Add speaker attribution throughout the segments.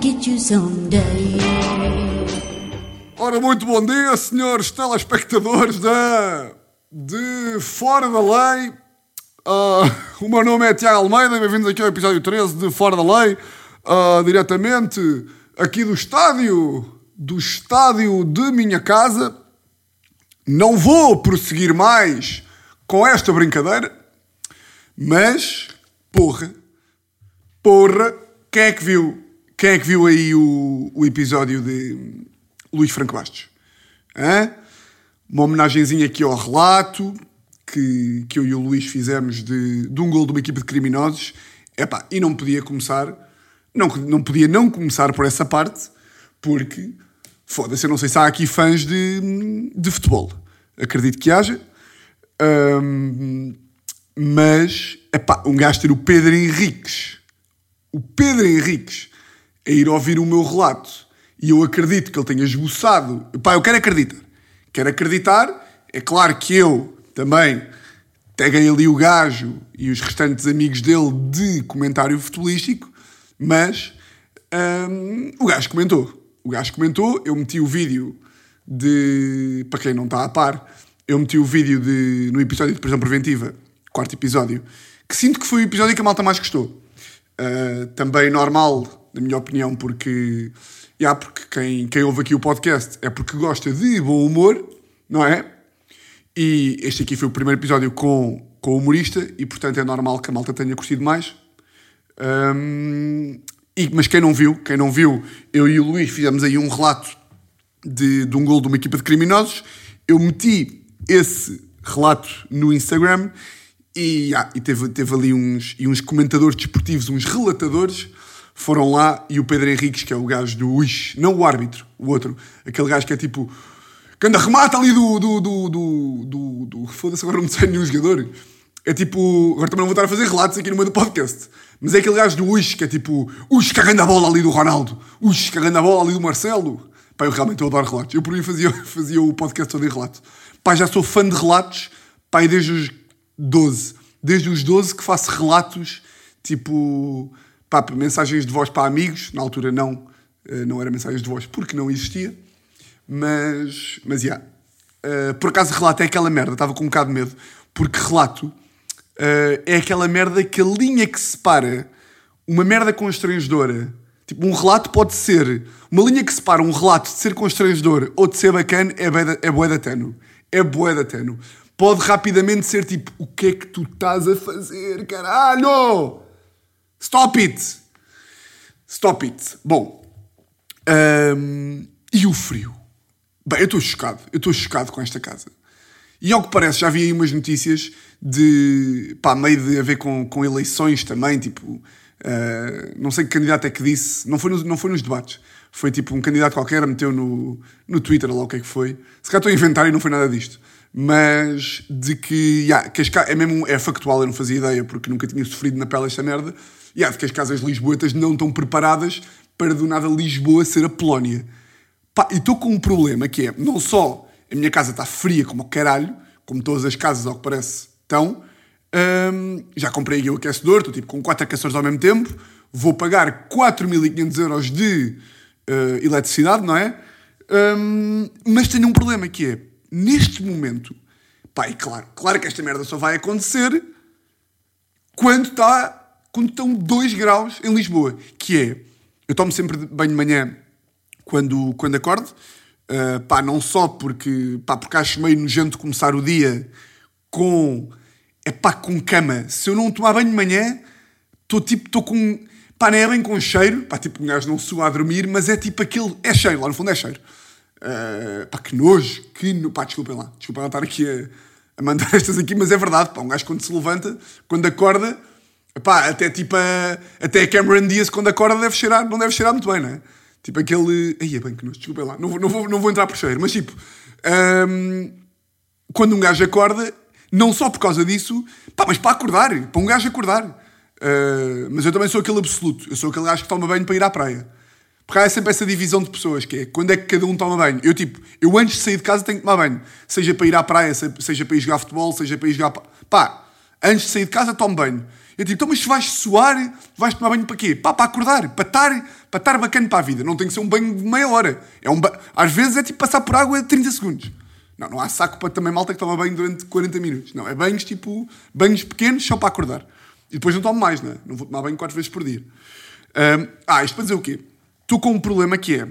Speaker 1: get you someday.
Speaker 2: Ora, muito bom dia, senhores telespectadores da... de Fora da Lei. Ah, o meu nome é Tiago Almeida, bem-vindos aqui ao episódio 13 de Fora da Lei, Ah, diretamente aqui do estádio, do estádio de minha casa. Não vou prosseguir mais com esta brincadeira, mas, porra, porra, quem é que viu, quem é que viu aí o, o episódio de Luís Franco Bastos? Hã? Uma homenagenzinha aqui ao relato que, que eu e o Luís fizemos de, de um gol de uma equipa de criminosos. Epá, e não podia começar, não, não podia não começar por essa parte, porque, foda-se, eu não sei se há aqui fãs de, de futebol. Acredito que haja. Ahm, mas, epá, um gajo ter o Pedro Henriques, o Pedro Henriques, a ir ouvir o meu relato, e eu acredito que ele tenha esboçado, pá, eu quero acreditar, quero acreditar, é claro que eu também peguei ali o gajo e os restantes amigos dele de comentário futebolístico, mas hum, o gajo comentou. O gajo comentou, eu meti o vídeo de. Para quem não está a par, eu meti o vídeo de, no episódio de prisão preventiva, quarto episódio, que sinto que foi o episódio que a malta mais gostou. Uh, também normal, na minha opinião, porque. Yeah, porque quem, quem ouve aqui o podcast é porque gosta de bom humor, não é? E este aqui foi o primeiro episódio com, com o humorista, e portanto é normal que a malta tenha curtido mais. Um, e, mas quem não viu, quem não viu, eu e o Luís fizemos aí um relato de, de um gol de uma equipa de criminosos. Eu meti esse relato no Instagram e, ah, e teve, teve ali uns, e uns comentadores desportivos, uns relatadores, foram lá e o Pedro Henriques, que é o gajo do Ux, não o árbitro, o outro, aquele gajo que é tipo. que anda remata ali do. do. do. do. do, do Foda-se, agora não me sai nenhum jogador. É tipo. Agora também não vou estar a fazer relatos aqui no meio do podcast. Mas é aquele gajo do Ux que é tipo. Ux cagando a bola ali do Ronaldo. Ux cagando a bola ali do Marcelo. Pá, eu realmente adoro relatos. Eu por mim fazia, fazia o podcast todo em relato. Pá, já sou fã de relatos. Pá, desde os 12. Desde os 12 que faço relatos tipo. Pá, mensagens de voz para amigos. Na altura não. eh, Não era mensagens de voz porque não existia. Mas. Mas. Yeah. Uh, por acaso relato é aquela merda. Estava com um bocado de medo. Porque relato uh, é aquela merda que a linha que separa uma merda constrangedora. Tipo, um relato pode ser. Uma linha que separa um relato de ser constrangedor ou de ser bacana é, é bué da. É bué da. Pode rapidamente ser tipo: o que é que tu estás a fazer, caralho? Stop it! Stop it. Bom. hum, e o frio? Bem, eu estou chocado. Eu estou chocado com esta casa. E ao que parece, já vi aí umas notícias de. pá, meio de a ver com, com eleições também, tipo. eh, não sei que candidato é que disse. Não foi, nos, não foi nos debates. Foi tipo um candidato qualquer, meteu no, no Twitter, lá o que é que foi. Se calhar estou a inventar e não foi nada disto. Mas de que. Yeah, que é mesmo. É factual, eu não fazia ideia, porque nunca tinha sofrido na pele esta merda. Yeah, de que as casas lisboetas não estão preparadas para do nada Lisboa ser a Polónia. Pá, e estou com um problema que é, não só a minha casa está fria como o caralho, como todas as casas, ao que parece, estão, hum, já comprei aqui o aquecedor, estou tipo com quatro aquecedores ao mesmo tempo, vou pagar 4.500 euros de eh, eletricidade, não é? Hum, mas tenho um problema que é, neste momento, pá, e claro, claro que esta merda só vai acontecer quando está quando estão 2 graus em Lisboa, que é, eu tomo sempre banho de manhã quando, quando acordo, uh, pá, não só porque, pá, porque acho meio nojento começar o dia com, é pá, com cama. Se eu não tomar banho de manhã, estou tipo, estou com, pá, não é bem com cheiro, pá, tipo, um gajo não sua a dormir, mas é tipo aquele, é cheiro, lá no fundo é cheiro. Uh, pá, que nojo, que no... pá, desculpem lá, desculpem lá estar aqui a, a mandar estas aqui, mas é verdade, pá, um gajo quando se levanta, quando acorda, pá, até tipo a, até a Cameron Diaz quando acorda deve cheirar, não deve cheirar muito bem, não é? Tipo aquele, aí é bem que nojo, desculpem lá, não vou, não vou, não vou entrar por cheiro, mas tipo, hum, quando um gajo acorda, não só por causa disso, pá, mas para acordar, para um gajo acordar. Uh, mas eu também sou aquele absoluto, eu sou aquele gajo que toma banho para ir à praia. Porque há sempre essa divisão de pessoas, que é quando é que cada um toma banho. Eu, tipo, eu antes de sair de casa tenho que tomar banho. Seja para ir à praia, se- seja para ir jogar futebol, seja para ir jogar. Pá, antes de sair de casa tomo banho. Eu tipo, então, mas se vais suar, vais tomar banho para quê? Pá, para acordar, para estar, para estar bacana para a vida. Não tem que ser um banho de meia hora. É um ba... Às vezes é tipo passar por água de 30 segundos. Não, não há saco para também malta que toma banho durante 40 minutos. Não, é banhos tipo, banhos pequenos só para acordar. E depois não tomo mais, né? Não vou tomar banho quatro vezes por dia. Um, ah, isto para dizer o quê? Estou com um problema que é,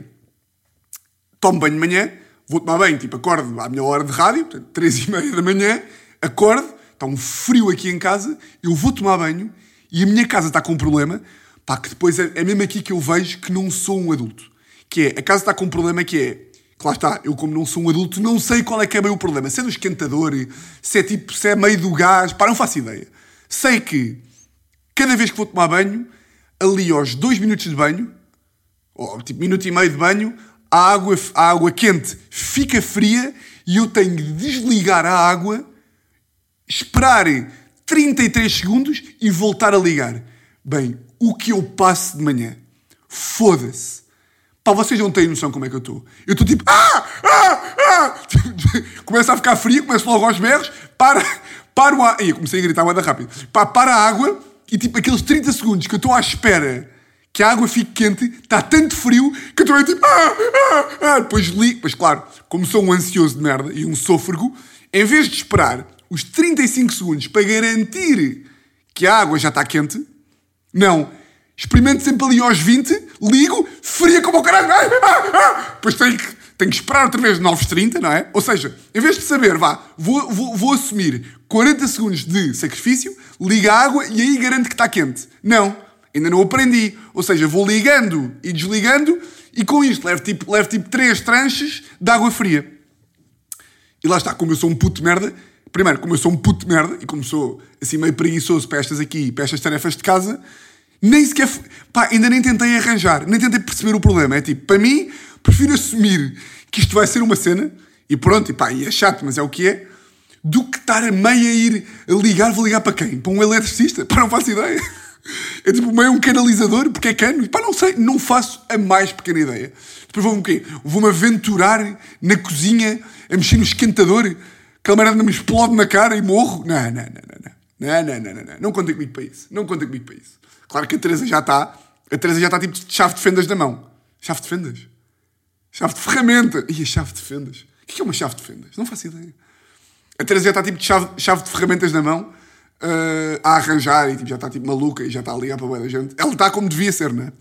Speaker 2: tomo banho de manhã, vou tomar banho, tipo, acordo à minha hora de rádio, portanto, 3 e meia da manhã, acordo, está um frio aqui em casa, eu vou tomar banho e a minha casa está com um problema, pá, que depois é, é mesmo aqui que eu vejo que não sou um adulto. Que é, a casa está com um problema que é, lá está, eu como não sou um adulto, não sei qual é que é bem o problema. Se é do esquentador, se é tipo, se é meio do gás, pá, não faço ideia. Sei que, cada vez que vou tomar banho, ali aos dois minutos de banho, ou tipo minuto e meio de banho, a água, a água quente fica fria e eu tenho de desligar a água, esperar 33 segundos e voltar a ligar. Bem, o que eu passo de manhã? Foda-se. Pá, vocês não têm noção como é que eu estou. Eu estou tipo. Ah! Ah! Ah! Começa a ficar frio, começo logo aos berros, para, para o ar. Ih, comecei a gritar mais rápido. Pá, para a água e tipo aqueles 30 segundos que eu estou à espera que a água fique quente, está tanto frio que eu estou tipo. Ah, ah, ah. Depois li, pois claro, como sou um ansioso de merda e um sôfrego, em vez de esperar os 35 segundos para garantir que a água já está quente, não. Experimento sempre ali aos 20, ligo, fria como o caralho. Ah, ah, ah. Depois tenho que, tenho que esperar outra vez 9h30, não é? Ou seja, em vez de saber, vá, vou, vou, vou assumir 40 segundos de sacrifício, liga a água e aí garanto que está quente. Não. Ainda não aprendi. Ou seja, vou ligando e desligando e com isto levo tipo, levo tipo 3 tranches de água fria. E lá está, como eu sou um puto merda, primeiro, como eu sou um puto de merda e como sou assim meio preguiçoso para estas aqui, para estas tarefas de casa, nem sequer. Pá, ainda nem tentei arranjar, nem tentei perceber o problema. É tipo, para mim, prefiro assumir que isto vai ser uma cena e pronto, e pá, e é chato, mas é o que é, do que estar meio a ir a ligar, vou ligar para quem? Para um eletricista? Pá, não faço ideia. É tipo meio um canalizador, porque é cano. Pá, não sei, não faço a mais pequena ideia. Depois vou-me o quê? Vou-me aventurar na cozinha a mexer no esquentador, que a merda me explode na cara e morro. Não, não, não, não. Não, não, não, não, não. Não contem comigo para isso. Não contem comigo para isso. Claro que a Teresa já está. A Teresa já está tipo de chave de fendas na mão. Chave de fendas? Chave de ferramenta. E a chave de fendas? O que é uma chave de fendas? Não faço ideia. A Teresa já está tipo de chave, chave de ferramentas na mão uh, a arranjar e tipo, já está tipo maluca e já está a ligar para a da gente. Ela está como devia ser, não é?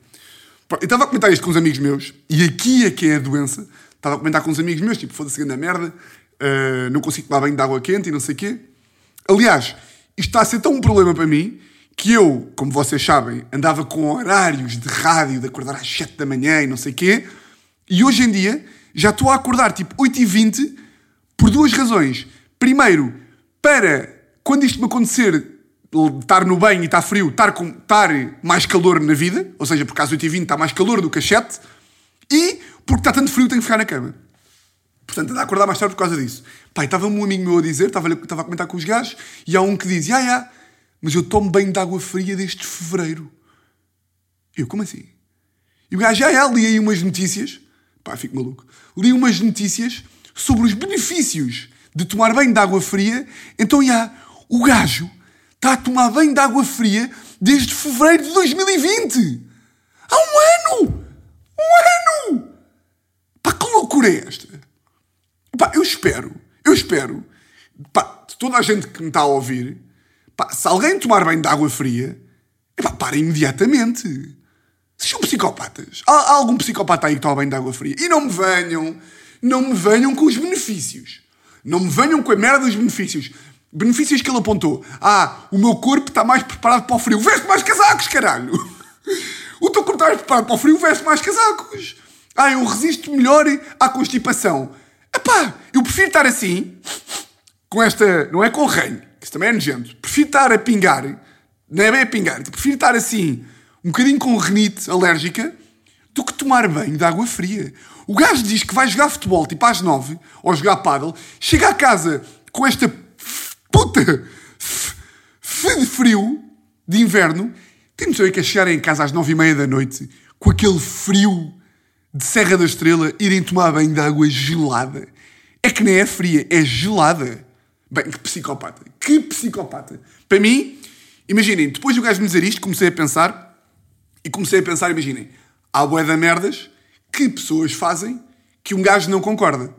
Speaker 2: Eu estava a comentar isto com uns amigos meus e aqui é que é a doença. Estava a comentar com uns amigos meus, tipo, foda-se grande merda, uh, não consigo tomar banho de água quente e não sei o quê. Aliás, isto está a ser tão um problema para mim que eu, como vocês sabem, andava com horários de rádio de acordar às 7 da manhã e não sei o quê. E hoje em dia já estou a acordar tipo 8h20 por duas razões. Primeiro, para quando isto me acontecer, estar no banho e estar frio, estar, com, estar mais calor na vida, ou seja, porque às 8h20 está mais calor do que às 7 e porque está tanto frio tenho que ficar na cama. Portanto, a acordar mais tarde por causa disso. Pai, estava um amigo meu a dizer, estava, a comentar com os gajos, e há um que diz, ah, ah, mas eu tomo banho de água fria desde fevereiro. Eu, como assim? E o gajo, ah, ah, li aí umas notícias, pá, fico maluco, li umas notícias sobre os benefícios de tomar banho de água fria, então, já, o gajo está a tomar banho de água fria desde fevereiro de 2020. Há um ano! Um ano! Pá, que loucura é esta? Pá, eu espero, eu espero, pá, toda a gente que me está a ouvir, pá, se alguém tomar banho de água fria, pá, para imediatamente. Sejam psicopatas. Há, há algum psicopata aí que toma banho de água fria? E não me venham, não me venham com os benefícios. Não me venham com a merda dos benefícios. Benefícios que ele apontou. Ah, o meu corpo está mais preparado para o frio. Veste mais casacos, caralho! O teu corpo está mais preparado para o frio, veste mais casacos. Ah, eu resisto melhor à constipação. Epá, eu prefiro estar assim, com esta. Não é com ranho, que isso também é nojento. Prefiro estar a pingar, não é bem a pingar, prefiro estar assim, um bocadinho com renite alérgica, do que tomar banho de água fria. O gajo diz que vai jogar futebol tipo às nove, ou jogar paddle, chega a casa com esta puta de frio de inverno, tem noção que é chegar em casa às nove e meia da noite com aquele frio de Serra da Estrela irem tomar banho de água gelada. É que nem é fria, é gelada. Bem, que psicopata. Que psicopata. Para mim, Imaginem, depois do gajo me dizer isto, comecei a pensar, e comecei a pensar, imaginem, há bué da merdas que pessoas fazem que um gajo não concorda.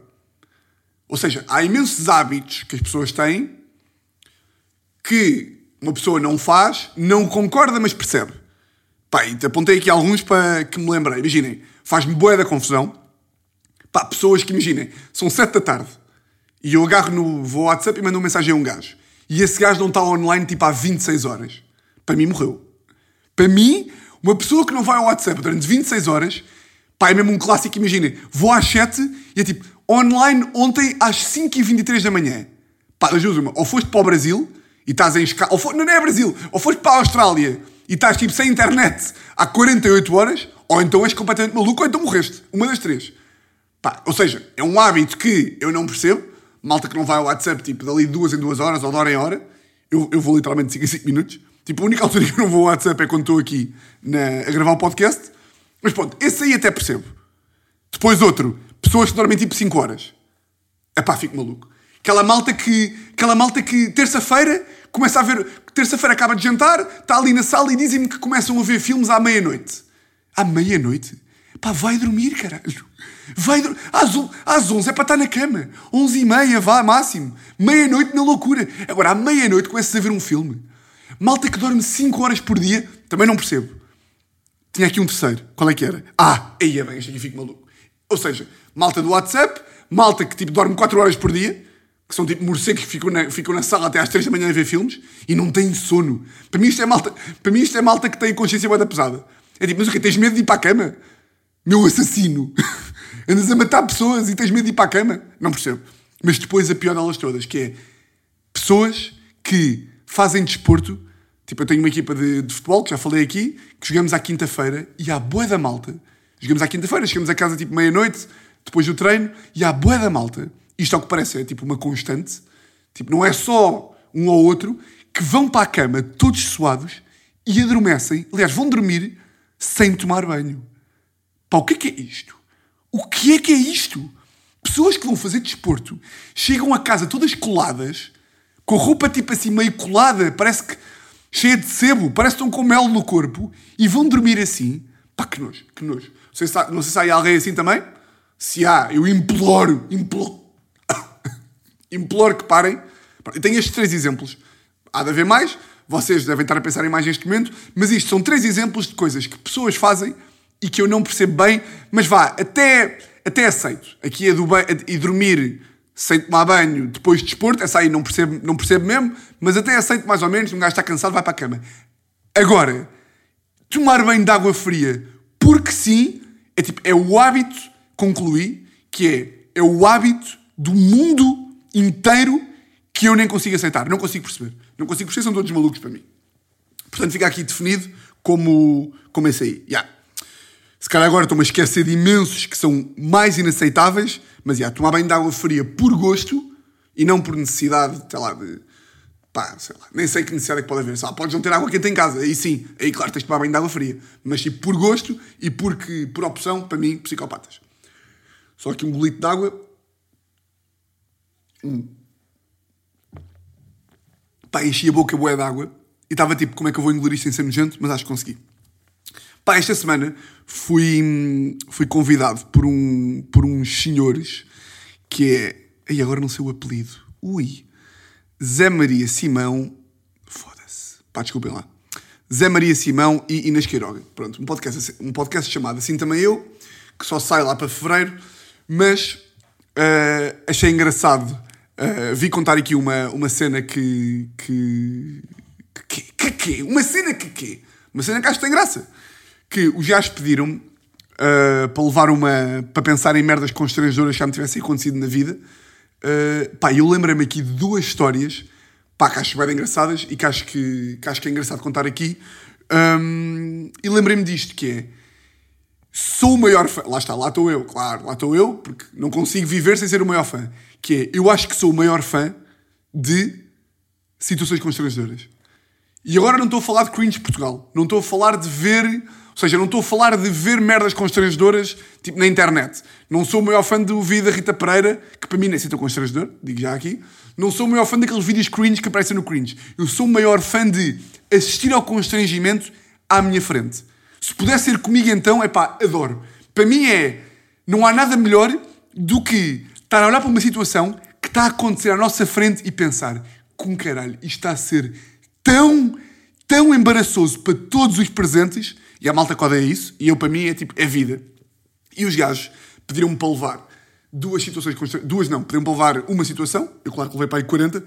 Speaker 2: Ou seja, há imensos hábitos que as pessoas têm que uma pessoa não faz, não concorda, mas percebe. Pá, e te apontei aqui alguns para que me lembrei. Imaginem, faz-me boa da confusão. Pá, pessoas que, imaginem, são sete da tarde e eu agarro no vou ao WhatsApp e mando uma mensagem a um gajo. E esse gajo não está online tipo há 26 horas. Para mim, morreu. Para mim, uma pessoa que não vai ao WhatsApp durante 26 horas, pá, é mesmo um clássico, imaginem, vou às 7 e é tipo, online ontem às 5h23 da manhã. Pá, das uma, ou foste para o Brasil e estás em escala, ou for, não é Brasil, ou foste para a Austrália e estás tipo sem internet há 48 horas, ou então és completamente maluco, ou então morreste. Uma das três. Pá, ou seja, é um hábito que eu não percebo. Malta que não vai ao WhatsApp, tipo, dali de duas em duas horas ou de hora em hora. Eu, eu vou literalmente 5 em 5 minutos. Tipo, a única altura que eu não vou ao WhatsApp é quando estou aqui na, a gravar o podcast. Mas pronto, esse aí até percebo. Depois outro, pessoas que dormem tipo 5 horas. Epá, fico maluco. Aquela malta que, aquela malta que terça-feira começa a ver, terça-feira acaba de jantar, está ali na sala e dizem-me que começam a ver filmes à meia-noite. À meia-noite? Pá, vai dormir, caralho. Vai. Às, às 11 é para estar na cama. 11 e meia, vá, máximo. Meia-noite na loucura. Agora, à meia-noite começas a ver um filme. Malta que dorme 5 horas por dia, também não percebo. Tinha aqui um terceiro. Qual é que era? Ah, aí é bem, este aqui fico maluco. Ou seja, malta do WhatsApp, malta que tipo dorme 4 horas por dia, que são tipo morcegos que ficam na, ficam na sala até às 3 da manhã a ver filmes e não têm sono. Para mim isto é malta, para mim isto é malta que tem consciência da pesada. É tipo, mas o quê? Tens medo de ir para a cama? Meu assassino. Andas a matar pessoas e tens medo de ir para a cama? Não percebo. Mas depois a pior delas todas, que é pessoas que fazem desporto. Tipo, eu tenho uma equipa de, de futebol, que já falei aqui, que jogamos à quinta-feira e há boa da malta. Jogamos à quinta-feira, chegamos a casa tipo meia-noite, depois do treino, e há boa da malta. Isto ao que parece é tipo uma constante. Tipo, não é só um ou outro que vão para a cama todos suados e adormecem. Aliás, vão dormir sem tomar banho. Pá, o que é que é isto? O que é que é isto? Pessoas que vão fazer desporto chegam a casa todas coladas, com a roupa tipo assim meio colada, parece que cheia de sebo, parece que estão com mel no corpo e vão dormir assim. Pá, que nojo, que nojo. Não sei se há, não sei se há alguém assim também. Se há, eu imploro, imploro, imploro que parem. Eu tenho estes três exemplos. Há de haver mais, vocês devem estar a pensar em mais neste momento, mas isto são três exemplos de coisas que pessoas fazem e que eu não percebo bem, mas vá, até, até aceito. Aqui é do e dormir sem tomar banho depois de desporto, essa aí não percebo, não percebo mesmo, mas até aceito mais ou menos, um gajo está cansado, vai para a cama. Agora, tomar banho de água fria, porque sim, é tipo, é o hábito, concluí, que é, é o hábito do mundo inteiro que eu nem consigo aceitar, não consigo perceber. Não consigo perceber, são todos malucos para mim. Portanto, fica aqui definido como, como esse aí. Yeah. Se calhar agora estou-me a esquecer de imensos que são mais inaceitáveis, mas yeah, tomar banho de água fria por gosto e não por necessidade, sei lá, de. Pá, sei lá, nem sei que necessidade é que pode haver. Só, podes não ter água quente em casa, aí sim, aí claro tens de tomar banho de água fria. Mas tipo, por gosto e porque, por opção, para mim, psicopatas. Só aqui um golito de água. Hum. Pá, enchi a boca boa de água e estava tipo, como é que eu vou engolir isto sem ser nojento? Mas acho que consegui. Pá, esta semana fui, fui convidado por, um, por uns senhores que é. Ai, agora não sei o apelido. Ui. Zé Maria Simão. Foda-se. Pá, desculpem lá. Zé Maria Simão e Inês Queiroga. Pronto, um podcast, um podcast chamado Assim Também Eu, que só sai lá para fevereiro, mas ah, achei engraçado. Ah, vi contar aqui uma, uma cena que. que. que. que. que? Uma cena que quê? Uma cena que acho que tem graça. Que os gajos pediram ah, para levar uma. para pensar em merdas constrangedoras que já me tivessem acontecido na vida. Uh, pá, eu lembrei-me aqui de duas histórias pá, que acho bem engraçadas e que acho que, que acho que é engraçado contar aqui. Um, e lembrei-me disto, que é... Sou o maior fã... Lá está, lá estou eu, claro, lá estou eu, porque não consigo viver sem ser o maior fã. Que é, eu acho que sou o maior fã de situações constrangedoras. E agora não estou a falar de cringe Portugal. Não estou a falar de ver. Ou seja, não estou a falar de ver merdas constrangedoras tipo na internet. Não sou o maior fã do vídeo da Rita Pereira, que para mim nem sei tão constrangedor, digo já aqui. Não sou o maior fã daqueles vídeos cringe que aparecem no cringe. Eu sou o maior fã de assistir ao constrangimento à minha frente. Se puder ser comigo então, é pá, adoro. Para mim é. Não há nada melhor do que estar a olhar para uma situação que está a acontecer à nossa frente e pensar: com caralho, isto está a ser tão, tão embaraçoso para todos os presentes. E a malta coda é isso. E eu, para mim, é tipo, é vida. E os gajos pediram-me para levar duas situações. Duas não, pediram para levar uma situação. Eu, claro que levei para aí 40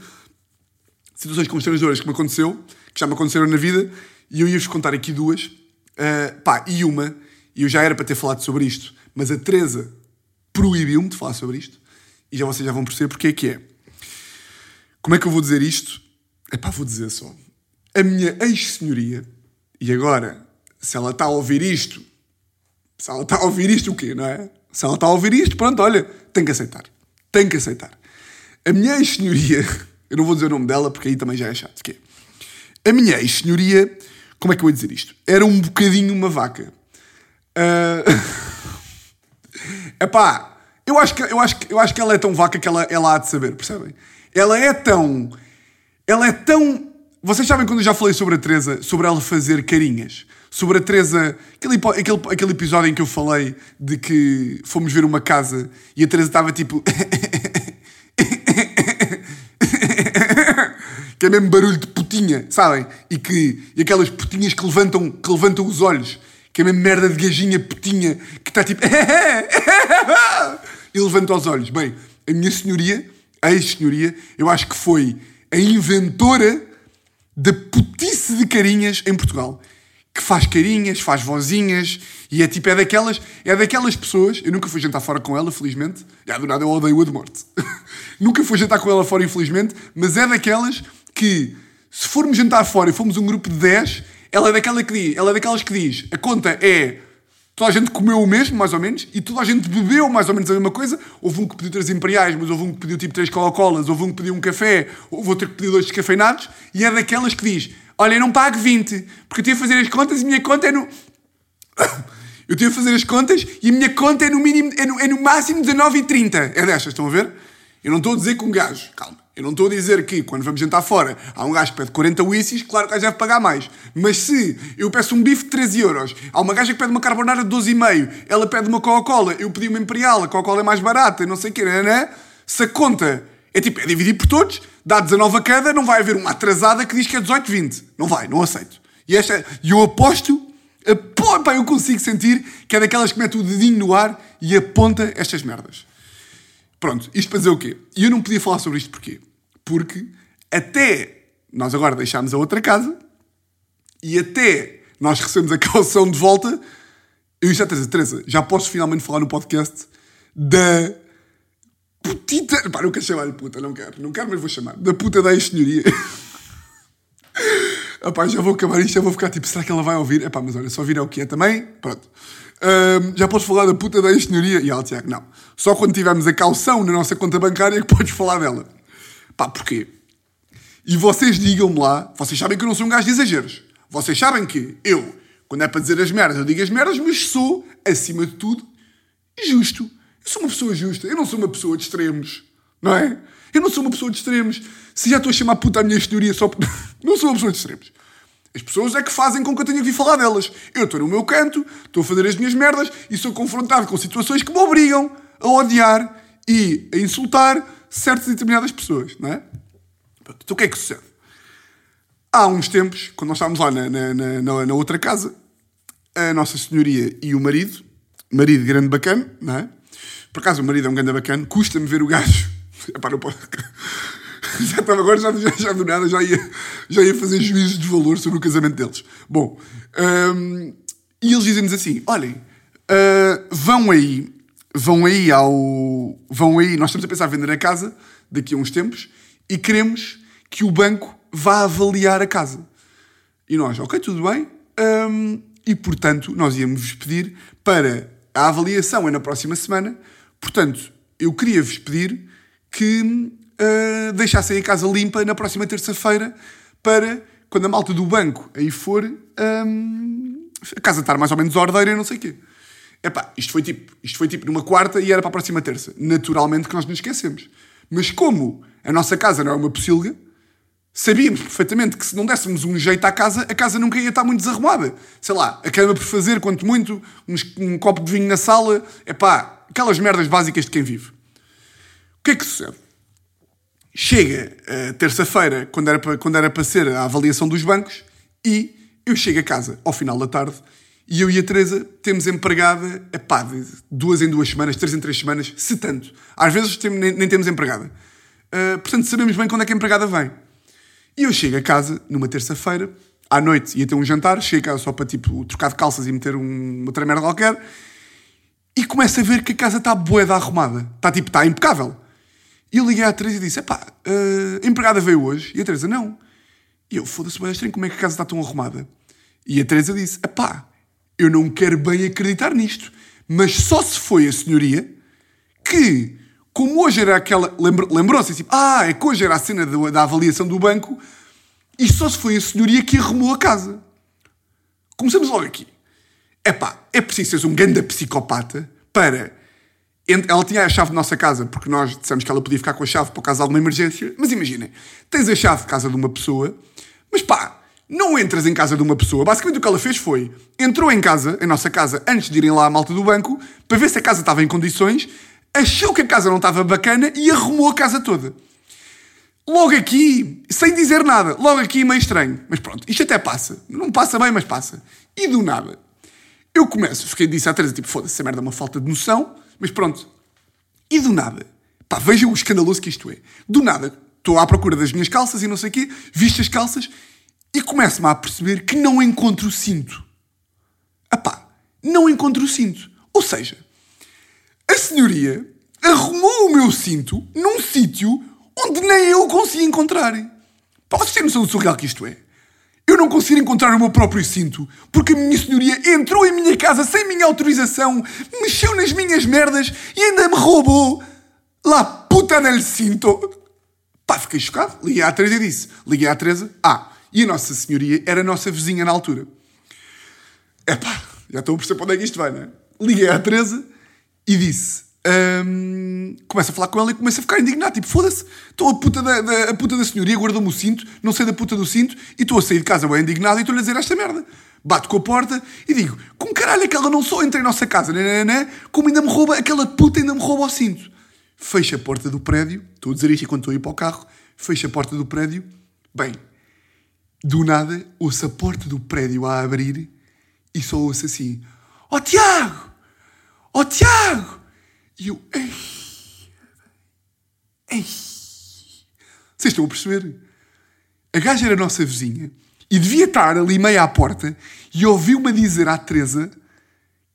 Speaker 2: situações constrangedoras que me aconteceu, que já me aconteceram na vida. E eu ia-vos contar aqui duas. Uh, pá, e uma, e eu já era para ter falado sobre isto, mas a Teresa proibiu-me de falar sobre isto. E já vocês já vão perceber porque é que é. Como é que eu vou dizer isto? É pá, vou dizer só. A minha ex-senhoria, e agora, se ela está a ouvir isto, se ela está a ouvir isto, o quê, não é? Se ela está a ouvir isto, pronto, olha, tem que aceitar. Tem que aceitar. A minha ex-senhoria, eu não vou dizer o nome dela porque aí também já é chato, que é. A minha ex-senhoria, como é que eu vou dizer isto? Era um bocadinho uma vaca. Uh... Epá, eu acho, que, eu, acho que, eu acho que ela é tão vaca que ela, ela há de saber, percebem? Ela é tão. Ela é tão. Vocês sabem quando eu já falei sobre a Teresa, sobre ela fazer carinhas? Sobre a Teresa. Aquele, aquele, aquele episódio em que eu falei de que fomos ver uma casa e a Teresa estava tipo. que é mesmo barulho de putinha, sabem? E, que, e aquelas putinhas que levantam, que levantam os olhos que é uma merda de gajinha putinha que está tipo. e levanta os olhos. Bem, a minha senhoria, a ex-senhoria, eu acho que foi a inventora da putice de carinhas em Portugal. Que faz carinhas, faz vozinhas e é tipo, é daquelas, é daquelas pessoas. Eu nunca fui jantar fora com ela, felizmente. Já do nada eu odeio-a de morte. nunca fui jantar com ela fora, infelizmente, mas é daquelas que, se formos jantar fora e formos um grupo de 10, ela é, daquela que diz, ela é daquelas que diz: a conta é. Toda a gente comeu o mesmo, mais ou menos, e toda a gente bebeu mais ou menos a mesma coisa. Houve um que pediu três imperiais, mas houve um que pediu tipo três Coca-Colas, houve um que pediu um café, houve outro que pediu dois descafeinados, e é daquelas que diz: Olha, eu não pago 20, porque eu tive a fazer as contas e a minha conta é no. eu tive a fazer as contas e a minha conta é no mínimo, é no, é no máximo 19,30. É destas, estão a ver? Eu não estou a dizer que um gajo, calma, eu não estou a dizer que quando vamos jantar fora há um gajo que pede 40 whiskies, claro que o gajo deve pagar mais. Mas se eu peço um bife de 13 euros, há uma gaja que pede uma carbonara de 12,5, ela pede uma Coca-Cola, eu pedi uma Imperial, a Coca-Cola é mais barata, não sei o que, né, né? Se a conta é tipo, é dividir por todos, dá 19 a cada, não vai haver uma atrasada que diz que é 18, 20. Não vai, não aceito. E esta, eu aposto, apo, pá, eu consigo sentir que é daquelas que mete o dedinho no ar e aponta estas merdas. Pronto, isto para dizer o quê? E eu não podia falar sobre isto porquê? Porque até nós agora deixámos a outra casa e até nós recebemos a calção de volta, eu já Teresa, Teresa, já posso finalmente falar no podcast da putita. Pá, não quero chamar-lhe puta, não quero, não quero, mas vou chamar. Da puta da ex-senhoria. Epá, já vou acabar isto, já vou ficar tipo, será que ela vai ouvir? Epá, mas olha, só ouvir é o que é também, pronto. Já podes falar da puta da ex-senhoria? E ela, Tiago, não. Só quando tivermos a calção na nossa conta bancária é que podes falar dela. Pá, porquê? E vocês digam-me lá, vocês sabem que eu não sou um gajo de exageros. Vocês sabem que eu, quando é para dizer as merdas, eu digo as merdas, mas sou, acima de tudo, justo. Eu sou uma pessoa justa. Eu não sou uma pessoa de extremos. Não é? Eu não sou uma pessoa de extremos. Se já estou a chamar puta a minha senhoria só por... Não sou uma pessoa de extremos. As pessoas é que fazem com que eu tenha que vir falar delas. Eu estou no meu canto, estou a fazer as minhas merdas e sou confrontado com situações que me obrigam a odiar e a insultar certas e determinadas pessoas, não é? Então o que é que sucede? Há uns tempos, quando nós estávamos lá na, na, na, na outra casa, a Nossa Senhoria e o marido, marido grande bacana, não é? Por acaso o marido é um grande bacana, custa-me ver o gajo. Já estava agora, já, já, já, do nada, já ia, já ia fazer juízos de valor sobre o casamento deles. Bom, um, e eles dizem-nos assim: olhem, uh, vão aí, vão aí ao. Vão aí, nós estamos a pensar em vender a casa daqui a uns tempos e queremos que o banco vá avaliar a casa. E nós, ok, tudo bem. Um, e portanto, nós íamos pedir para. A avaliação é na próxima semana, portanto, eu queria vos pedir que uh, deixassem a casa limpa na próxima terça-feira para quando a malta do banco aí for, hum, a casa estar mais ou menos ordeira e não sei o quê. Epá, isto foi, tipo, isto foi tipo numa quarta e era para a próxima terça. Naturalmente que nós nos esquecemos. Mas como a nossa casa não é uma pocilga, sabíamos perfeitamente que se não dessemos um jeito à casa, a casa nunca ia estar muito desarrumada. Sei lá, a cama por fazer, quanto muito, uns- um copo de vinho na sala, epá, aquelas merdas básicas de quem vive. Que é que sucede? Chega a terça-feira, quando, era para- quando era para ser a avaliação dos bancos, e eu chego a casa ao final da tarde e eu e a Teresa temos empregada, epá, de duas em duas semanas, três em três semanas, se tanto. Às vezes nem, nem temos empregada. Ah, portanto, sabemos bem quando é que a empregada vem. E eu chego a casa numa terça-feira, à noite ia ter um jantar, chego a casa só para tipo trocar de calças e meter um, outra merda qualquer, e começo a ver que a casa está boeda arrumada. Está tipo, está impecável. E eu liguei à Teresa e disse: Epá, eh, a empregada veio hoje? E a Teresa: Não. E eu, foda-se, bem estranho, como é que a casa está tão arrumada? E a Teresa disse: Epá, eu não quero bem acreditar nisto, mas só se foi a senhoria que, como hoje era aquela. Lembrou-se assim: Ah, é que hoje era a cena do- da avaliação do banco, e só se foi a senhoria que arrumou a casa. Começamos logo aqui. Epá, é preciso seres um ganda psicopata para. Ela tinha a chave da nossa casa, porque nós dissemos que ela podia ficar com a chave por causa de alguma emergência. Mas imaginem, tens a chave de casa de uma pessoa, mas pá, não entras em casa de uma pessoa. Basicamente o que ela fez foi, entrou em casa, em nossa casa, antes de irem lá à malta do banco, para ver se a casa estava em condições, achou que a casa não estava bacana e arrumou a casa toda. Logo aqui, sem dizer nada, logo aqui meio estranho. Mas pronto, isto até passa. Não passa bem, mas passa. E do nada, eu começo, fiquei disse à Teresa, tipo, foda-se, essa merda é uma falta de noção, mas pronto. E do nada, pá, vejam o escandaloso que isto é. Do nada, estou à procura das minhas calças e não sei o quê, visto as calças, e começo-me a perceber que não encontro o cinto. Apá, não encontro o cinto. Ou seja, a senhoria arrumou o meu cinto num sítio onde nem eu consegui encontrar. Para vocês terem noção do surreal que isto é. Eu não consigo encontrar o meu próprio cinto porque a minha senhoria entrou em minha casa sem minha autorização, mexeu nas minhas merdas e ainda me roubou. La puta nel cinto. Pá, fiquei chocado. Liguei à Teresa e disse. Liguei à Teresa. Ah, e a nossa senhoria era a nossa vizinha na altura. Epá, já estou a perceber para onde é que isto vai, não é? Liguei à Teresa e disse. Hum, começo a falar com ela e começo a ficar indignado. Tipo, foda-se, estou a puta da, da- a puta da senhoria, guardou-me o cinto, não sei da puta do cinto, e estou a sair de casa bem indignado e estou-lhe a dizer esta merda. Bato com a porta e digo: como caralho é que ela não só entra em nossa casa, né, né, né, como ainda me rouba, aquela puta ainda me rouba o cinto. Fecha a porta do prédio, estou a dizer isto enquanto estou a ir para o carro, fecha a porta do prédio. Bem, do nada, ouço a porta do prédio a abrir e só ouço assim: Ó Tiago! Ó Tiago! E eu, ei, ei. Vocês estão a perceber? A gaja era a nossa vizinha e devia estar ali meio à porta e ouviu-me dizer à Teresa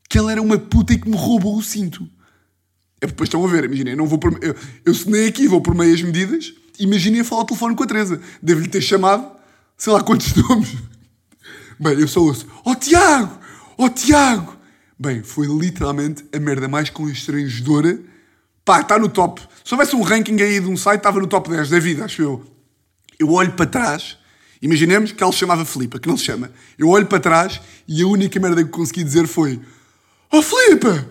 Speaker 2: que ela era uma puta e que me roubou o cinto. É, depois estão a ver, imaginem, não vou por, eu, eu se nem aqui vou por meias medidas, imaginem falar ao telefone com a Teresa. Devo-lhe ter chamado, sei lá quantos nomes. Bem, eu só ouço, ó Tiago, ó Tiago. Bem, foi literalmente a merda mais constrangedora. Pá, está no top. Se houvesse um ranking aí de um site, estava no top 10 da vida, acho eu. Eu olho para trás, imaginemos que ela se chamava Filipa, que não se chama. Eu olho para trás e a única merda que consegui dizer foi: Ó Filipa!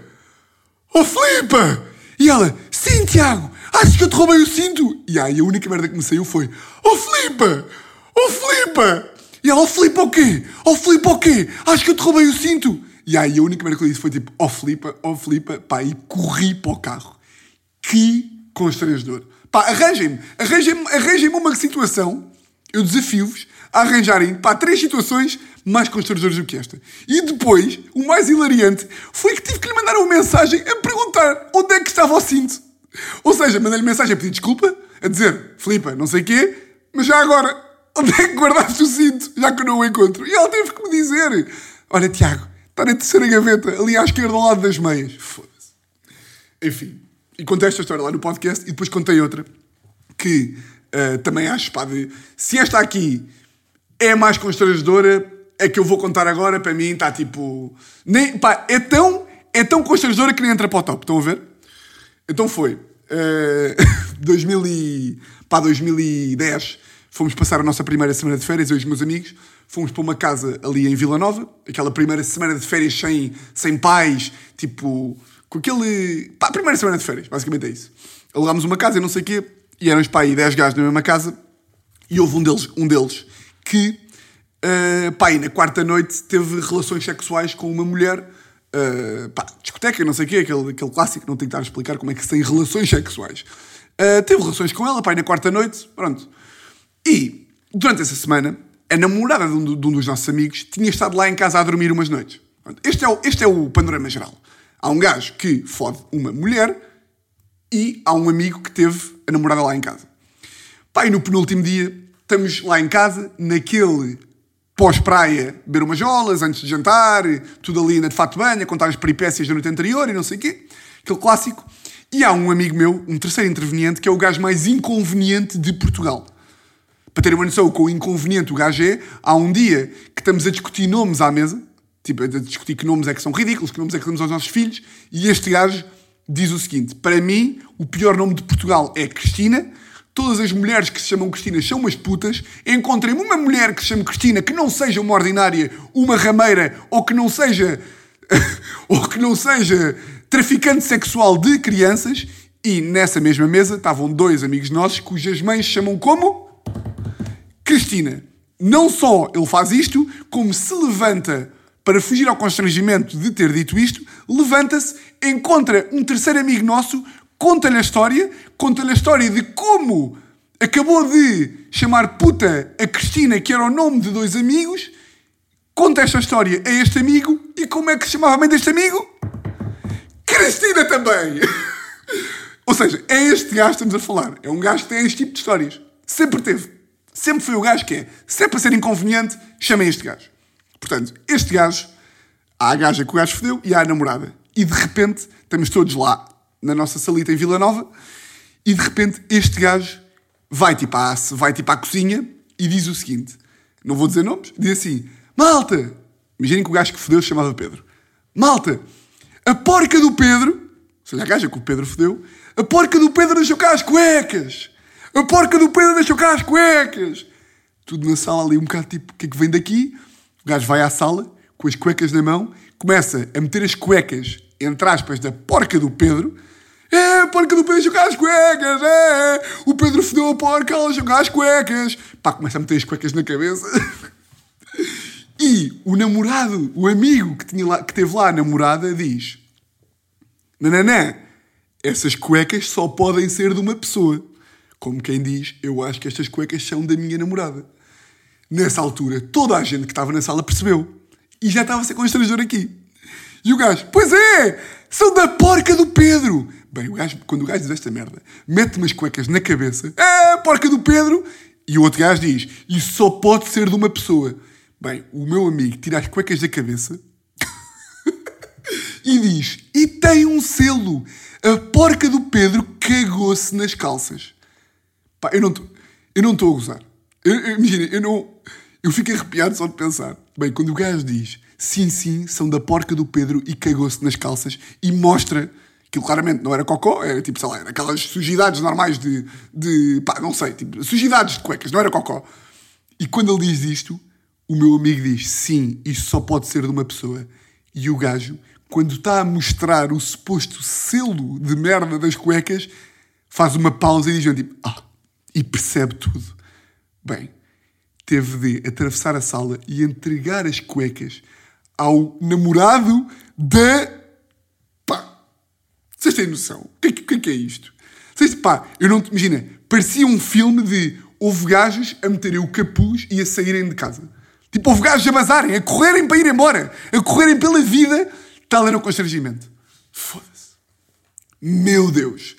Speaker 2: Oh Filipa! E ela, sim, Tiago, acho que eu te roubei o cinto. E aí a única merda que me saiu foi, oh Filipa! Oh Filipa! E ela, oh Filipa o quê? Oh Filipa o quê? Acho que eu te roubei o cinto. E aí a única merda que eu disse foi tipo, oh Filipa, oh Filipa, pá, e corri para o carro. Que constrangedor. Pá, arranjem-me, arranjem-me, arranjem-me uma situação, eu desafio-vos a arranjarem, pá, três situações mais constrangedoras do que esta. E depois, o mais hilariante, foi que tive que lhe mandar uma mensagem a perguntar onde é que estava o cinto. Ou seja, mandei-lhe mensagem a pedir desculpa, a dizer, Filipa, não sei o quê, mas já agora, onde é que guardaste o cinto, já que eu não o encontro? E ela teve que me dizer, olha, Tiago, está na terceira gaveta, ali à esquerda, ao lado das meias. Foda-se. Enfim, e contei esta história lá no podcast e depois contei outra que eh, também acho, pá, de, se esta aqui é mais constrangedora, é que eu vou contar agora, para mim está tipo. Nem, pá, é tão, é tão constrangedora que nem entra para o top, estão a ver? Então foi. eh, 2000 e, pá, 2010 fomos passar a nossa primeira semana de férias, eu e os meus amigos, fomos para uma casa ali em Vila Nova, aquela primeira semana de férias sem, sem pais, tipo, com aquele. pá, primeira semana de férias, basicamente é isso. Alugámos uma casa e não sei o quê, e éramos pá, aí 10 gajos na mesma casa, e houve um deles, um deles que, uh, pá, na quarta noite teve relações sexuais com uma mulher, uh, pá, discoteca, não sei o quê, aquele, aquele clássico, não tenho que estar a explicar como é que se tem relações sexuais. Uh, teve relações com ela, pá, na quarta noite, pronto. E, durante essa semana, a namorada de um, de um dos nossos amigos tinha estado lá em casa a dormir umas noites. Este é, o, este é o panorama geral. Há um gajo que fode uma mulher e há um amigo que teve a namorada lá em casa. E no penúltimo dia, estamos lá em casa, naquele pós-praia, beber umas jolas, antes de jantar, tudo ali ainda de fato de banho, a contar as peripécias da noite anterior e não sei o quê. Aquele clássico. E há um amigo meu, um terceiro interveniente, que é o gajo mais inconveniente de Portugal. Para terem uma noção o quão inconveniente o gajo é, há um dia que estamos a discutir nomes à mesa, tipo, a discutir que nomes é que são ridículos, que nomes é que damos aos nossos filhos, e este gajo diz o seguinte: para mim, o pior nome de Portugal é Cristina. Todas as mulheres que se chamam Cristina são umas putas. Encontrem-me uma mulher que se chame Cristina que não seja uma ordinária, uma rameira ou que não seja ou que não seja traficante sexual de crianças. E nessa mesma mesa estavam dois amigos nossos cujas mães se chamam como? Cristina. Não só ele faz isto, como se levanta para fugir ao constrangimento de ter dito isto, levanta-se, encontra um terceiro amigo nosso, conta-lhe a história, conta-lhe a história de como acabou de chamar puta a Cristina, que era o nome de dois amigos, conta esta história a este amigo e como é que se chamava a mãe deste amigo? Cristina também! Ou seja, é este gajo que estamos a falar. É um gajo que tem este tipo de histórias. Sempre teve. Sempre foi o gajo que é. Se é para ser inconveniente, chamem este gajo. Portanto, este gajo, há a gaja que o gajo fodeu e há a namorada. E de repente, estamos todos lá na nossa salita em Vila Nova e de repente este gajo vai tipo à, vai tipo à cozinha e diz o seguinte: não vou dizer nomes, diz assim: Malta! Imaginem que o gajo que fodeu se chamava Pedro. Malta! A porca do Pedro, ou seja, a gaja que o Pedro fodeu, a porca do Pedro deixou cá as cuecas! A porca do Pedro deixou cá as cuecas! Tudo na sala ali, um bocado tipo: o que é que vem daqui? O gajo vai à sala, com as cuecas na mão, começa a meter as cuecas, entre aspas, da porca do Pedro. É, a porca do Pedro jogar as cuecas, é! O Pedro fodeu a porca, ela jogar as cuecas. Pá, começa a meter as cuecas na cabeça. E o namorado, o amigo que, tinha lá, que teve lá a namorada, diz: Nananã, essas cuecas só podem ser de uma pessoa. Como quem diz, eu acho que estas cuecas são da minha namorada. Nessa altura, toda a gente que estava na sala percebeu. E já estava a ser constrangedor aqui. E o gajo, pois é, são da porca do Pedro. Bem, o gajo, quando o gajo diz esta merda, mete umas cuecas na cabeça, é, porca do Pedro. E o outro gajo diz, isso só pode ser de uma pessoa. Bem, o meu amigo tira as cuecas da cabeça e diz, e tem um selo. A porca do Pedro cagou-se nas calças. Pá, eu não estou eu não estou a gozar. Imagina, eu não. Eu fico arrepiado só de pensar. Bem, quando o gajo diz sim, sim, são da porca do Pedro e cagou-se nas calças e mostra que claramente não era cocó, era tipo, sei lá, era aquelas sujidades normais de. de pá, não sei, tipo, sujidades de cuecas, não era cocó. E quando ele diz isto, o meu amigo diz sim, isto só pode ser de uma pessoa. E o gajo, quando está a mostrar o suposto selo de merda das cuecas, faz uma pausa e diz tipo, ah, e percebe tudo. Bem, teve de atravessar a sala e entregar as cuecas ao namorado da. Pá! Vocês têm noção? O que, é que- é que é isto? Vocês, pá, eu não. Imagina, parecia um filme de houve gajos a meterem o capuz e a saírem de casa. Tipo, houve gajos a bazarem, a correrem para ir embora, a correrem pela vida. Tal era o constrangimento. Foda-se. Meu Deus.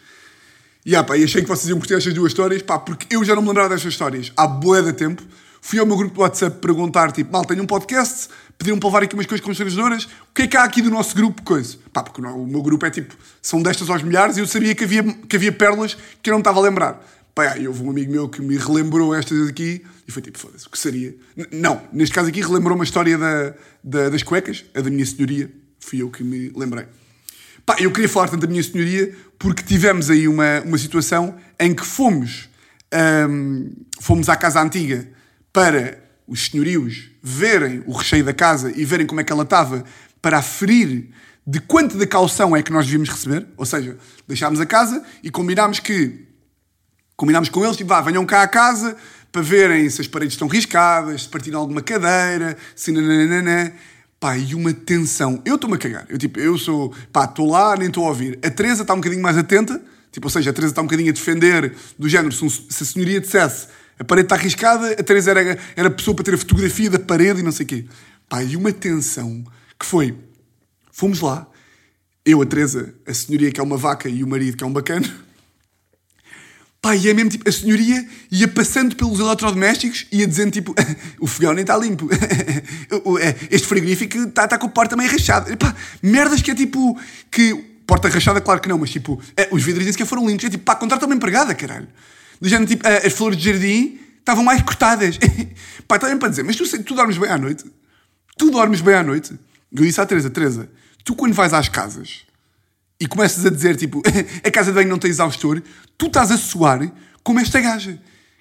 Speaker 2: E ah, pá, e achei que vocês iam curtir estas duas histórias, pá, porque eu já não me lembrava destas histórias há boa de tempo. Fui ao meu grupo do WhatsApp perguntar, tipo, mal, tenho um podcast, pediram para levar aqui umas coisas constrangedoras, o que é que há aqui do nosso grupo, coisa? Pá, porque o meu grupo é tipo, são destas aos milhares e eu sabia que havia, que havia pérolas que eu não estava a lembrar. Pá, aí houve um amigo meu que me relembrou estas aqui e foi tipo, foda-se, o que seria? N- não, neste caso aqui relembrou uma história da, da- das cuecas, a da minha senhoria, fui eu que me lembrei. Pá, eu queria falar tanto da minha senhoria porque tivemos aí uma, uma situação em que fomos Ahm, fomos à casa antiga para os senhorios verem o recheio da casa e verem como é que ela estava para aferir de quanto da calção é que nós devíamos receber. Ou seja, deixámos a casa e combinámos que combinámos com eles, tipo, vá, venham cá à casa para verem se as paredes estão riscadas, se partiram alguma cadeira, se nananana. Pá, e uma tensão. Eu estou-me a cagar. Eu, tipo, eu sou, pá, estou lá, nem estou a ouvir. A Teresa está um bocadinho mais atenta, tipo, ou seja, a Teresa está um bocadinho a defender do género, se, um- se a senhoria dissesse a parede está arriscada, a Teresa era, era a pessoa para ter a fotografia da parede e não sei o quê. Pá, e uma tensão que foi, fomos lá, eu, a Teresa, a senhoria que é uma vaca e o marido que é um bacana, Pá, e é mesmo tipo, a senhoria ia passando pelos eletrodomésticos e ia dizendo tipo, o fogão nem está limpo, é, este frigorífico está tá com a porta meio rachada. Pá, merdas que é tipo, que, porta rachada claro que não, mas tipo, é, os vidros nem sequer foram limpos. É tipo, pá, contrata uma empregada, caralho. Do género, tipo, as flores de jardim estavam mais cortadas. pá, está bem para dizer, mas tu, tu dormes bem à noite? Tu dormes bem à noite? Eu disse à Teresa, Teresa, tu quando vais às casas e começas a dizer, tipo, a casa de banho não tem exaustor, tu estás a suar como esta gaja,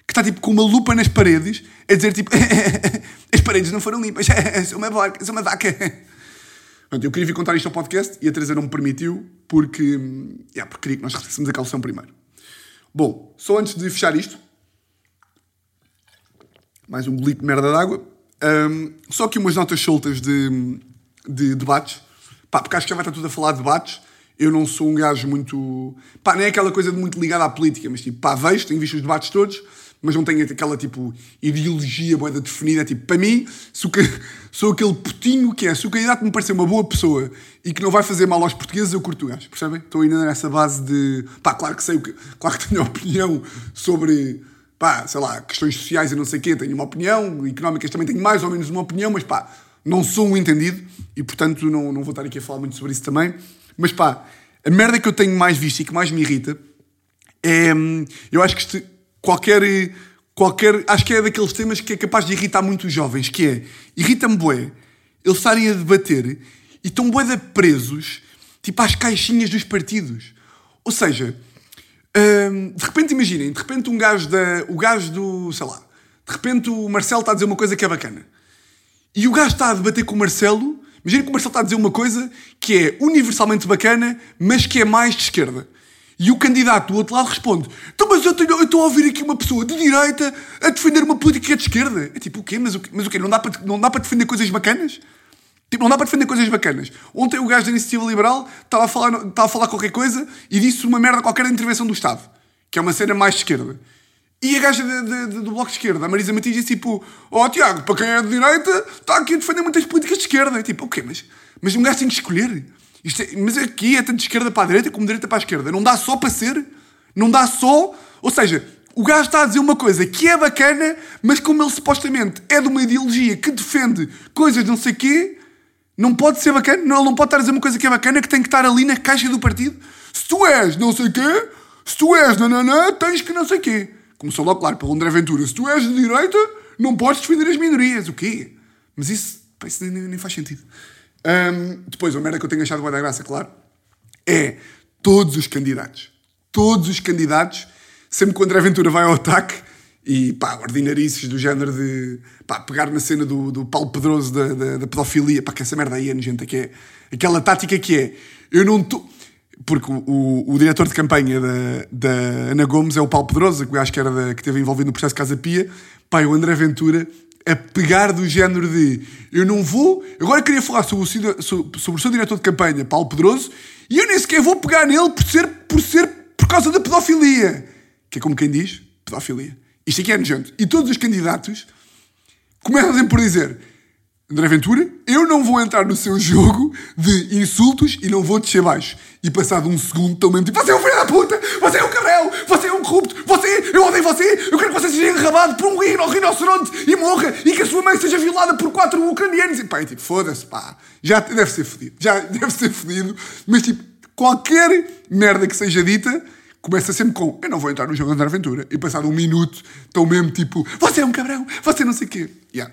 Speaker 2: que está, tipo, com uma lupa nas paredes, a dizer, tipo, as paredes não foram limpas, sou uma vaca, sou uma vaca. Pronto, eu queria vir contar isto ao podcast e a Teresa não me permitiu, porque, hum, yeah, porque queria que nós recebêssemos a calção primeiro. Bom, só antes de fechar isto, mais um bolito de merda d'água. Hum, só que umas notas soltas de, de debates. Pá, porque acho que já vai estar tudo a falar de debates. Eu não sou um gajo muito. Pá, nem é aquela coisa de muito ligada à política, mas tipo, pá, vejo, tenho visto os debates todos, mas não tenho aquela tipo ideologia boeda definida. Tipo, para mim, sou, que, sou aquele putinho que é. Se o candidato me parecer uma boa pessoa e que não vai fazer mal aos portugueses, eu curto o gajo, percebem? Estou ainda nessa base de. Pá, claro que sei o que. Claro que tenho opinião sobre pá, sei lá, questões sociais e não sei o quê, tenho uma opinião, económicas também tenho mais ou menos uma opinião, mas pá, não sou um entendido e portanto não, não vou estar aqui a falar muito sobre isso também. Mas pá, a merda que eu tenho mais visto e que mais me irrita é. hum, Eu acho que este- qualquer. qualquer acho que é daqueles temas que é capaz de irritar muito os jovens, que é. Irrita-me bué eles estarem a debater e estão bué de presos tipo às caixinhas dos partidos. Ou seja, hum, de repente imaginem, de repente um gajo da. O gajo do. sei lá. De repente o Marcelo está a dizer uma coisa que é bacana. E o gajo está a debater com o Marcelo. Imagina que o Marcelo está a dizer uma coisa que é universalmente bacana, mas que é mais de esquerda. E o candidato do outro lado responde: Então, mas eu tenho- eu estou a ouvir aqui uma pessoa de direita a defender uma política é de esquerda. É tipo, o quê? Mas o quê? Mas o quê? Não dá para, não dá para defender coisas bacanas? Tipo, não dá para defender coisas bacanas. Ontem o gajo da Iniciativa Liberal estava a falar, estava a falar qualquer coisa e disse uma merda qualquer da intervenção do Estado, que é uma cena mais de esquerda. E a gaja de- de- de- do Bloco de Esquerda, a Marisa Matias, disse tipo: Ó Tiago, para quem é de direita, está aqui a defender muitas políticas de esquerda. É tipo, o quê? Mas, mas um gajo tem que escolher. É- mas aqui é tanto de esquerda para a direita como de direita para a esquerda. Não dá só para ser. Não dá só. Ou seja, o gajo está a dizer uma coisa que é bacana, mas como ele supostamente é de uma ideologia que defende coisas de não sei quê, não pode ser bacana. Não, ele não pode estar a dizer uma coisa que é bacana que tem que estar ali na caixa do partido. Se tu és não sei quê, se tu és nananã, tens que não sei quê. Começou logo, claro, pelo André Ventura. Se tu és de direita, não podes defender as minorias. O quê? Mas isso, pá, isso nem, nem- faz sentido. Ahm, depois, a merda que eu tenho achado boa da graça, claro, é todos os candidatos. Todos os candidatos, sempre que o André Ventura vai ao ataque, e pá, ordinarices do género de pá, pegar na cena do, do Paulo Pedroso da, da, da pedofilia, pá, que essa merda aí é nojenta, que é aquela tática que é eu não estou. Porque o, o, o diretor de campanha da, da Ana Gomes é o Paulo Pedroso, que eu acho que, era da, que esteve envolvido no processo Casa Pia. E o André Ventura a pegar do género de eu não vou. Agora queria falar sobre o, sobre o seu diretor de campanha, Paulo Pedroso, e eu nem sequer vou pegar nele por ser por, ser, por causa da pedofilia. Que é como quem diz: pedofilia. Isto aqui é nojento. E todos os candidatos começam sempre por dizer: André Ventura, eu não vou entrar no seu jogo de insultos e não vou descer baixo. E passado um segundo, estão mesmo tipo: Você é um filho da puta! Você é um cabrão! Você é um corrupto! Você, eu odeio você! Eu quero que você seja enrabado por um rino, rinoceronte e morra! E que a sua mãe seja violada por quatro ucranianos! E pá, é tipo, foda-se, pá! Já deve ser fodido. Já deve ser fodido. Mas tipo, qualquer merda que seja dita. Começa sempre com Eu não vou entrar no jogo de André Ventura. E passado um minuto, estão mesmo tipo Você é um cabrão, você não sei o quê. Yeah.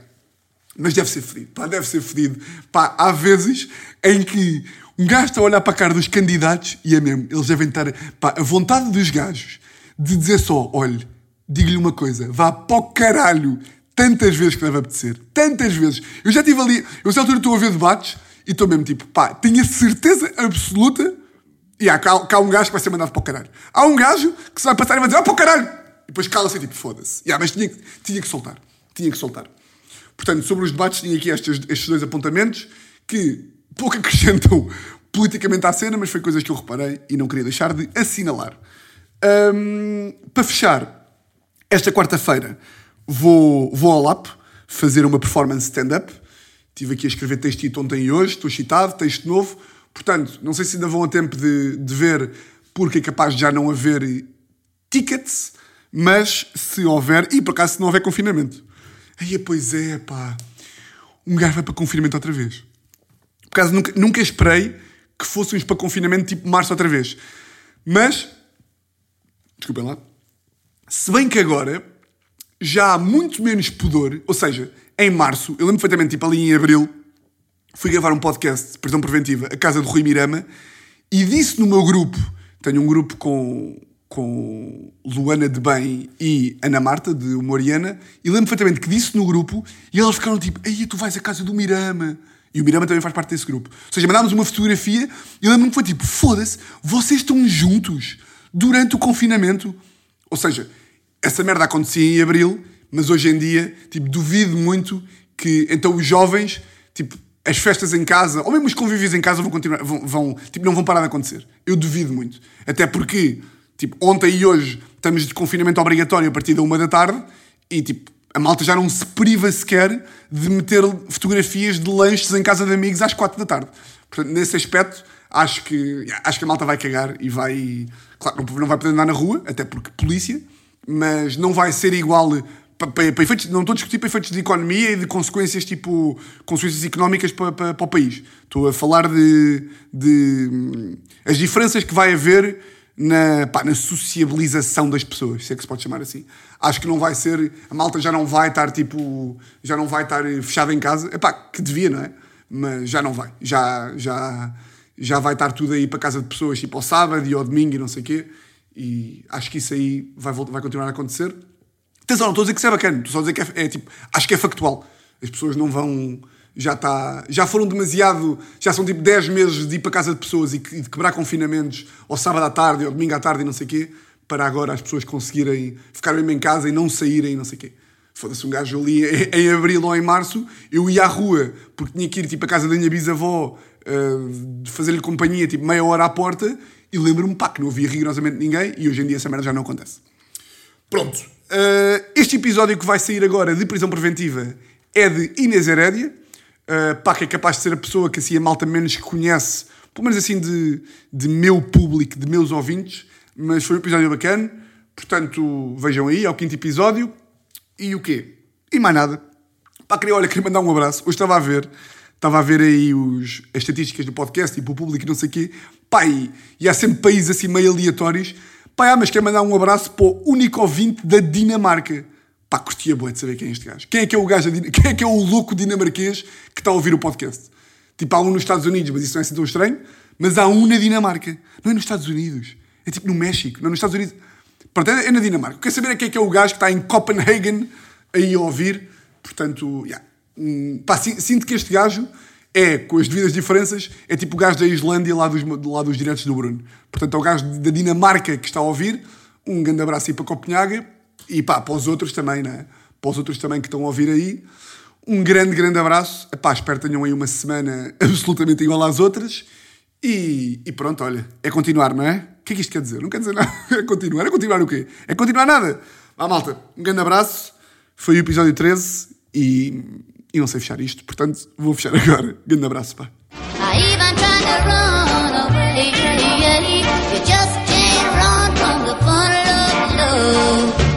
Speaker 2: Mas deve ser fedido, pá, deve ser fedido. Pá, há vezes em que um gajo está a olhar para a cara dos candidatos e é mesmo, eles devem estar, pá, a vontade dos gajos de dizer só, olhe, digo-lhe uma coisa: vá para o caralho tantas vezes que deve apetecer. Tantas vezes. Eu já estive ali, eu altura estou a ver debates e estou mesmo tipo, pá, tenho a certeza absoluta. E há, cá, cá um gajo que vai ser mandado para o caralho. Há um gajo que se vai passar e vai dizer, ah, para o caralho! E depois cala-se tipo, foda-se. Mas tinha, tinha que soltar. Tinha que soltar. Portanto, sobre os debates, tinha aqui estes, estes dois apontamentos que pouco acrescentam politicamente à cena, mas foi coisas que eu reparei e não queria deixar de assinalar. Hum, para fechar, esta quarta-feira vou, vou ao LAP fazer uma performance stand-up. Estive aqui a escrever textito ontem e hoje, estou citado, texto novo. Portanto, não sei se ainda vão a tempo de, de ver, porque é capaz de já não haver tickets, mas se houver, e por acaso se não houver confinamento. Aí, pois é, pá, um gajo vai para confinamento outra vez. Por acaso nunca, nunca esperei que fôssemos para confinamento tipo março outra vez. Mas, desculpem lá, se bem que agora já há muito menos pudor, ou seja, em março, eu lembro perfeitamente, tipo ali em abril, fui gravar um podcast de prisão preventiva a casa do Rui Mirama e disse no meu grupo, tenho um grupo com, com Luana de Bem e Ana Marta, de Humoriana, e lembro perfeitamente que disse no grupo e elas ficaram tipo, aí tu vais à casa do Mirama. E o Mirama também faz parte desse grupo. Ou seja, mandámos uma fotografia e lembro-me que foi tipo, foda-se, vocês estão juntos durante o confinamento. Ou seja, essa merda acontecia em abril, mas hoje em dia, tipo, duvido muito que então os jovens, tipo, as festas em casa, ou mesmo os convívios em casa vão continuar, vão, vão, tipo, não vão parar de acontecer. Eu duvido muito. Até porque, tipo, ontem e hoje estamos de confinamento obrigatório a partir da uma da tarde e, tipo, a malta já não se priva sequer de meter fotografias de lanches em casa de amigos às quatro da tarde. Portanto, nesse aspecto, acho que, acho que a malta vai cagar e vai. Claro, não vai poder andar na rua, até porque polícia, mas não vai ser igual. Para, para, efeitos, não estou a discutir para efeitos de economia e de consequências tipo consequências económicas para, para, para o país. Estou a falar de, de hum, as diferenças que vai haver na, pá, na sociabilização das pessoas, se é que se pode chamar assim. Acho que não vai ser, a malta já não vai estar tipo, já não vai estar fechada em casa, epá, que devia, não é? Mas já não vai, já, já, já vai estar tudo aí para casa de pessoas, tipo ao sábado e ao domingo e não sei o quê, e acho que isso aí vai, vai continuar a acontecer. Atenção, não estou a dizer que isso é bacana, estou só a dizer que é, é tipo, acho que é factual. As pessoas não vão. Já, está, já foram demasiado. Já são tipo 10 meses de ir para casa de pessoas e, de quebrar confinamentos ao sábado à tarde, ao domingo à tarde e não sei o quê, para agora as pessoas conseguirem ficar mesmo em casa e não saírem não sei o quê. Foda-se, um gajo ali em, em abril ou em março, eu ia à rua porque tinha que ir tipo à casa da minha bisavó uh, fazer-lhe companhia, tipo meia hora à porta, e lembro-me, pá, que não havia rigorosamente ninguém e hoje em dia essa merda já não acontece. Pronto. Uh, este episódio que vai sair agora de prisão preventiva é de Inês Herédia. Uh, pá, que é capaz de ser a pessoa que assim a malta menos conhece, pelo menos assim de, de meu público, de meus ouvintes. Mas foi um episódio bacana. Portanto, vejam aí, é o quinto episódio. E o quê? E mais nada. Pá, queria, olha, queria mandar um abraço. Hoje estava a ver, estava a ver aí os, as estatísticas do podcast, tipo o público e não sei o quê. Pá, e, e há sempre países assim meio aleatórios. Pá, ah, mas quero mandar um abraço para o único ouvinte da Dinamarca. Pá, curtia boa de saber quem é este gajo. Quem é que é o gajo, quem é que é o louco dinamarquês que está a ouvir o podcast? Tipo, há um nos Estados Unidos, mas isso não é assim tão estranho. Mas há um na Dinamarca. Não é nos Estados Unidos. É tipo no México. Não é nos Estados Unidos. Pronto, é é na Dinamarca. Quer saber quem é que é o gajo que está em Copenhagen aí a ouvir. Portanto, yeah. Hum, pá, si- sinto que este gajo é, com as devidas diferenças, é tipo o gajo da Islândia lá dos, lá dos diretos do Bruno. Portanto, é o gajo da Dinamarca que está a ouvir. Um grande abraço aí para Copenhague. E pá, para os outros também, né? Para os outros também que estão a ouvir aí. Um grande, grande abraço. Epá, espero que tenham aí uma semana absolutamente igual às outras. E, e pronto, olha, é continuar, não é? O que é que isto quer dizer? Não quer dizer nada. É continuar. É continuar o quê? É continuar nada. Vá, malta. Um grande abraço. Foi o episódio 13 e, e não sei fechar isto. Portanto, vou fechar agora. Grande abraço, pá.